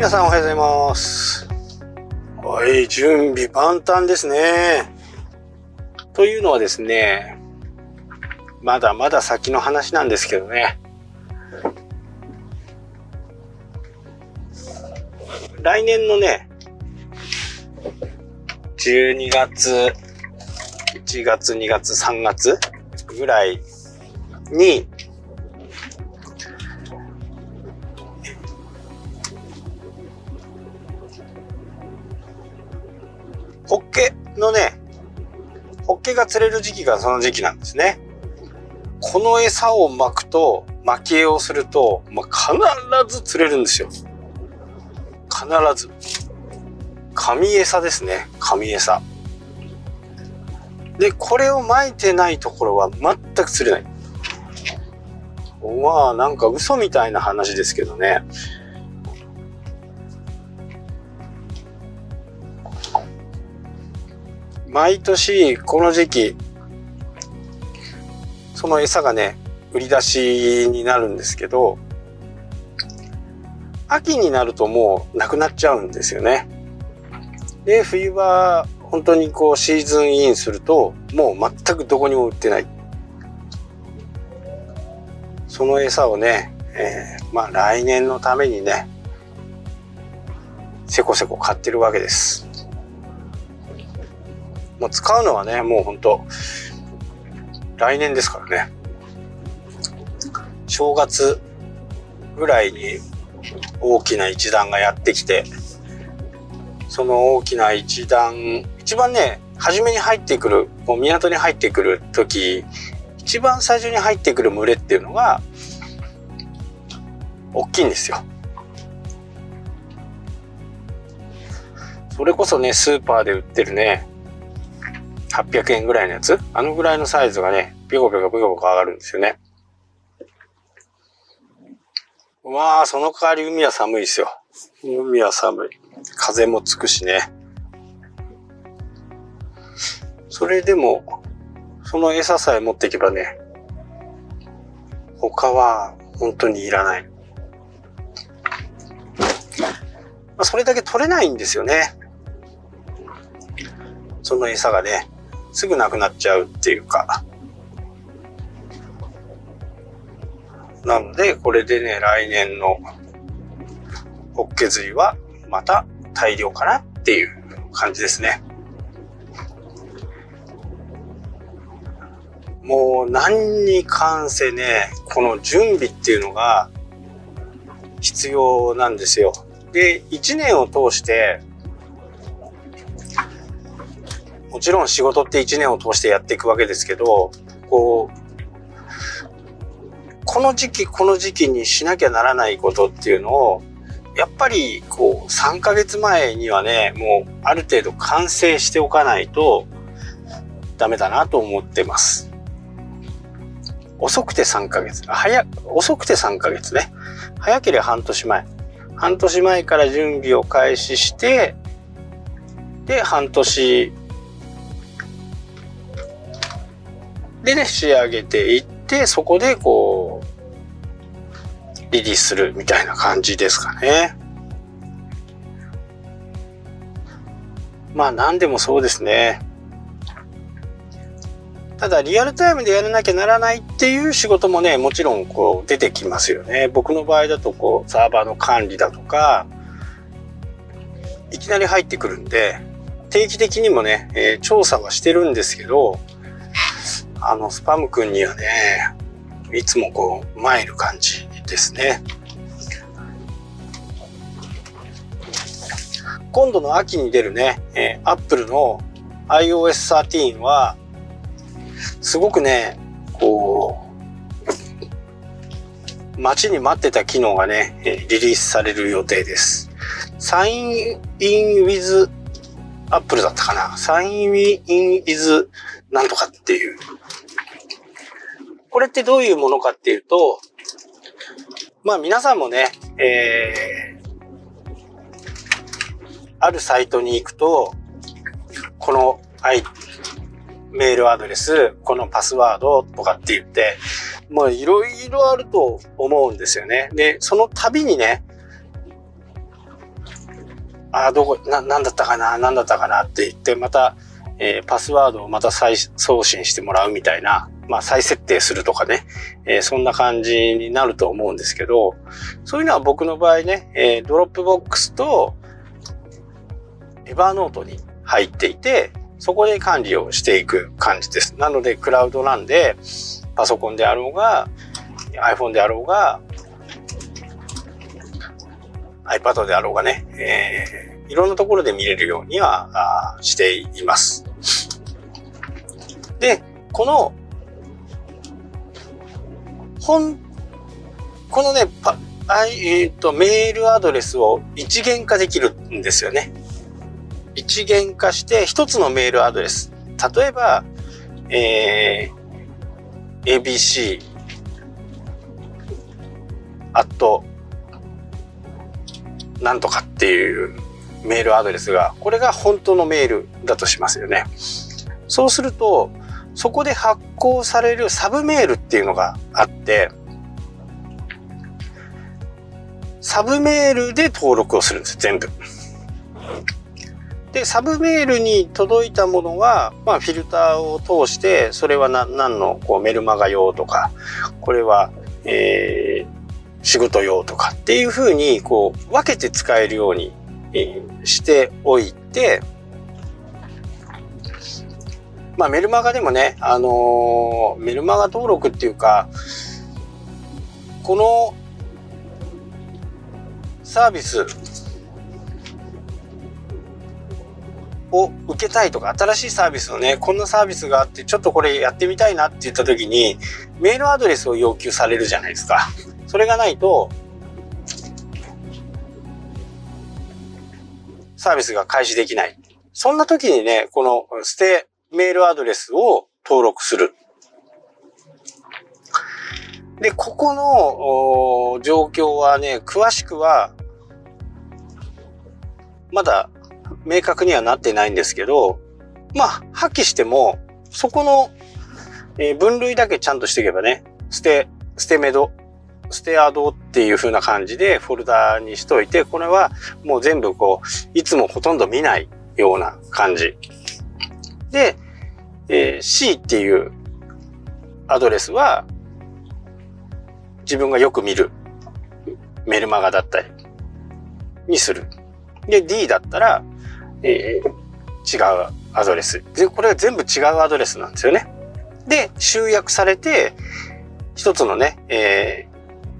皆さんおはようございます。はい、準備万端ですね。というのはですね、まだまだ先の話なんですけどね。来年のね、12月、1月、2月、3月ぐらいに、る時期がその時期なんですね。この餌を巻くと、巻き絵をすると、まあ、必ず釣れるんですよ。必ず。紙餌ですね。紙餌。で、これを巻いてないところは全く釣れない。まあ、なんか嘘みたいな話ですけどね。毎年この時期、その餌がね、売り出しになるんですけど、秋になるともうなくなっちゃうんですよね。で、冬は本当にこうシーズンインすると、もう全くどこにも売ってない。その餌をね、えー、まあ来年のためにね、せこせこ買ってるわけです。もう使うのはね、もう本当来年ですからね。正月ぐらいに大きな一段がやってきて、その大きな一段、一番ね、初めに入ってくる、もう港に入ってくる時、一番最初に入ってくる群れっていうのが、大きいんですよ。それこそね、スーパーで売ってるね、800円ぐらいのやつ？あのぐらいのサイズがね、ビコビコビコビコ上がるんですよね。わあ、その代わり海は寒いですよ。海は寒い。風もつくしね。それでも、その餌さえ持っていけばね、他は本当にいらない。まあ、それだけ取れないんですよね。その餌がね、すぐなくなっちゃうっていうか。なので、これでね、来年のホッケ釣りはまた大量かなっていう感じですね。もう何に関せね、この準備っていうのが必要なんですよ。で、一年を通して、もちろん仕事って一年を通してやっていくわけですけど、こう、この時期この時期にしなきゃならないことっていうのを、やっぱりこう3ヶ月前にはね、もうある程度完成しておかないとダメだなと思ってます。遅くて3ヶ月。早、遅くて3ヶ月ね。早ければ半年前。半年前から準備を開始して、で、半年でね、仕上げていって、そこでこう、リリースするみたいな感じですかね。まあ何でもそうですね。ただリアルタイムでやらなきゃならないっていう仕事もね、もちろんこう出てきますよね。僕の場合だとこうサーバーの管理だとか、いきなり入ってくるんで、定期的にもね、えー、調査はしてるんですけど、あの、スパム君にはね、いつもこう、参る感じですね。今度の秋に出るね、えー、Apple の iOS13 は、すごくね、こう、待ちに待ってた機能がね、リリースされる予定です。Sign in with Apple だったかな ?Sign in with なんとかっていう。これってどういうものかっていうと、まあ皆さんもね、えー、あるサイトに行くと、この、はい、メールアドレス、このパスワードとかって言って、もういろいろあると思うんですよね。で、その度にね、あ、どこ、な、なんだったかな、なんだったかなって言って、また、えー、パスワードをまた再送信してもらうみたいな、まあ再設定するとかね、えー、そんな感じになると思うんですけど、そういうのは僕の場合ね、えー、 Dropbox と Evernote に入っていて、そこで管理をしていく感じです。なので、クラウドなんで、パソコンであろうが、iPhone であろうが、iPad であろうがね、えー、いろんなところで見れるようにはしています。で、この、本、このね、パえっ、ー、と、メールアドレスを一元化できるんですよね。一元化して一つのメールアドレス。例えば、えー、abc アットなんとかっていうメールアドレスが、これが本当のメールだとしますよね。そうすると、そこで発行されるサブメールっていうのがあって、サブメールで登録をするんです、全部。で、サブメールに届いたものは、まあ、フィルターを通して、それは何のこうメルマガ用とか、これは、えー、仕事用とかっていうふうに、こう、分けて使えるように、えー、しておいて、まあ、メルマガでもね、あのー、メルマガ登録っていうか、このサービスを受けたいとか、新しいサービスのね、こんなサービスがあって、ちょっとこれやってみたいなって言った時に、メールアドレスを要求されるじゃないですか。それがないと、サービスが開始できない。そんな時にね、この捨てメールアドレスを登録する。で、ここの状況はね、詳しくは、まだ明確にはなってないんですけど、まあ、破棄しても、そこの、えー、分類だけちゃんとしていけばね、捨て、捨てメド、捨てアドっていう風な感じでフォルダにしといて、これはもう全部こう、いつもほとんど見ないような感じ。で、えー、C っていうアドレスは、自分がよく見るメルマガだったりにする。で、D だったら、えー、違うアドレス。で、これは全部違うアドレスなんですよね。で、集約されて、一つのね、え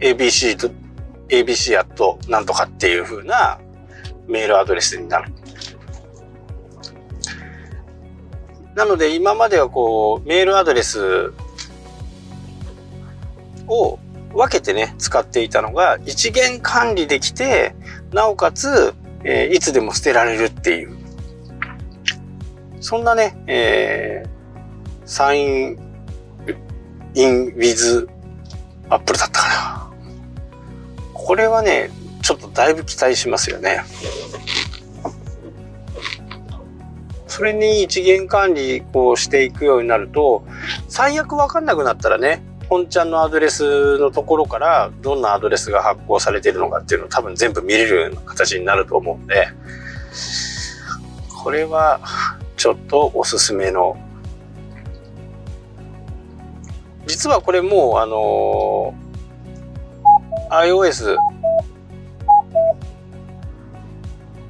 ー、ABC と、ABC アットなんとかっていう風なメールアドレスになる。なので今まではこうメールアドレスを分けてね使っていたのが一元管理できてなおかつえー、いつでも捨てられるっていう、そんなね、えー、 Sign、in、with、Apple だったかな。これはね、ちょっとだいぶ期待しますよね。それに一元管理をしていくようになると、最悪わかんなくなったらね、本ちゃんのアドレスのところからどんなアドレスが発行されているのかっていうのを多分全部見れるような形になると思うんで、これはちょっとおすすめの。実はこれもうあの iOS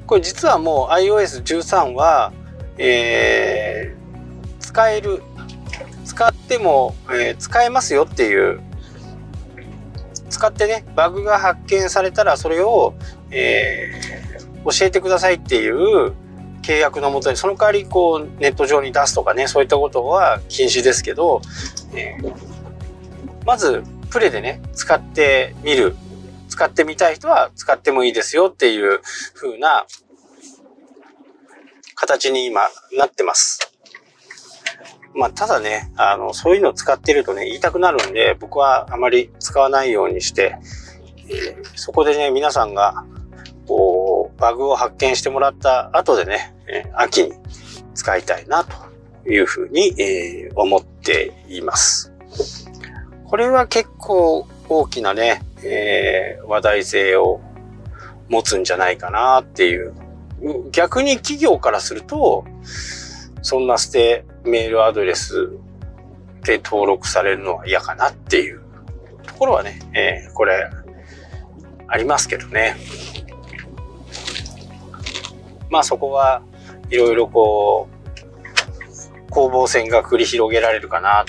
これ実はもう iOS13 は、えー、使える使っても、えー、使えますよっていう、使ってね、バグが発見されたらそれを、えー、教えてくださいっていう契約のもとに、その代わりこうネット上に出すとかね、そういったことは禁止ですけど、えー、まずプレでね、使ってみる。使ってみたい人は使ってもいいですよっていう風な形に今なってます。まあ、ただね、あの、そういうのを使ってるとね、言いたくなるんで、僕はあまり使わないようにして、えー、そこでね、皆さんが、こう、バグを発見してもらった後でね、えー、秋に使いたいな、というふうに、えー、思っています。これは結構大きなね、え、話題性を持つんじゃないかなっていう逆に企業からすると、そんな捨てメールアドレスで登録されるのは嫌かなっていうところはね、えー、これ、ありますけどね。まあそこはいろいろこう、攻防戦が繰り広げられるかな。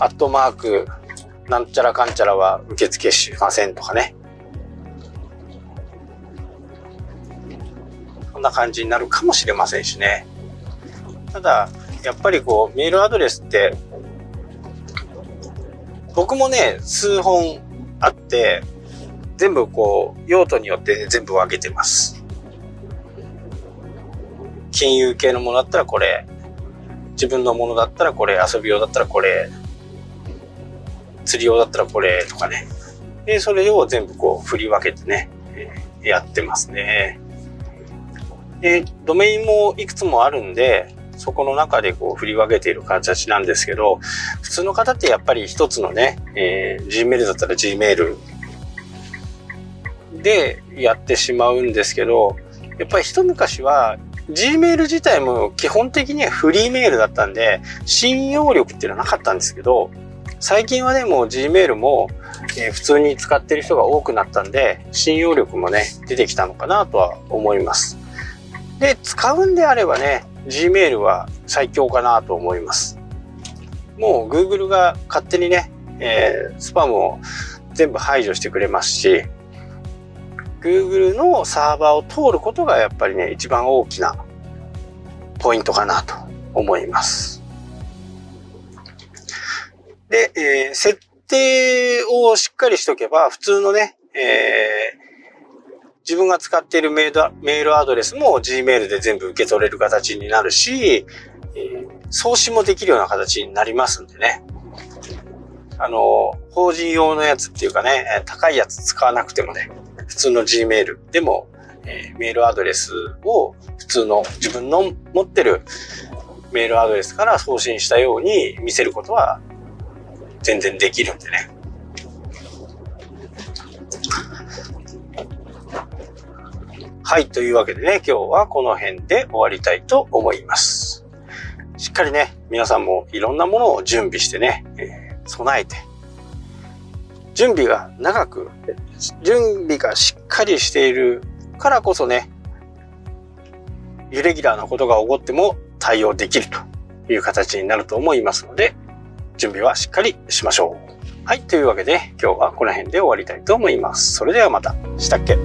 アットマーク、なんちゃらかんちゃらは受付しませんとかね。こんな感じになるかもしれませんしね。ただ、やっぱりこう、メールアドレスって、僕もね、数本あって、全部こう、用途によって、全部分けてます。金融系のものだったらこれ、自分のものだったらこれ、遊び用だったらこれ、釣り用だったらこれとかね。で、それを全部こう振り分けてね、やってますね。で、ドメインもいくつもあるんで、そこの中でこう振り分けている形なんですけど、普通の方ってやっぱり一つのね、えー、Gmail だったら Gmail でやってしまうんですけど、やっぱり一昔は Gmail 自体も基本的にはフリーメールだったんで、信用力っていうのはなかったんですけど、最近はね、もう Gmail も、えー、普通に使ってる人が多くなったんで、信用力もね、出てきたのかなとは思います。で、使うんであればね、Gmail は最強かなと思います。もう Google が勝手にね、えー、スパムを全部排除してくれますし、Google のサーバーを通ることがやっぱりね、一番大きなポイントかなと思います。で、えー、設定をしっかりしとけば、普通のね、えー、自分が使っているメールアドレスも Gmail で全部受け取れる形になるし、えー、送信もできるような形になりますんでね。あの、法人用のやつっていうかね、高いやつ使わなくてもね、普通の Gmail でも、えー、メールアドレスを普通の自分の持ってるメールアドレスから送信したように見せることは全然できるんでね。はい、というわけでね、今日はこの辺で終わりたいと思います。しっかりね、皆さんもいろんなものを準備してね、えー、備えて、準備が長く、準備がしっかりしているからこそね、イレギュラーなことが起こっても対応できるという形になると思いますので、準備はしっかりしましょう。はい。というわけで、今日はこの辺で終わりたいと思います。それではまた。したっけ？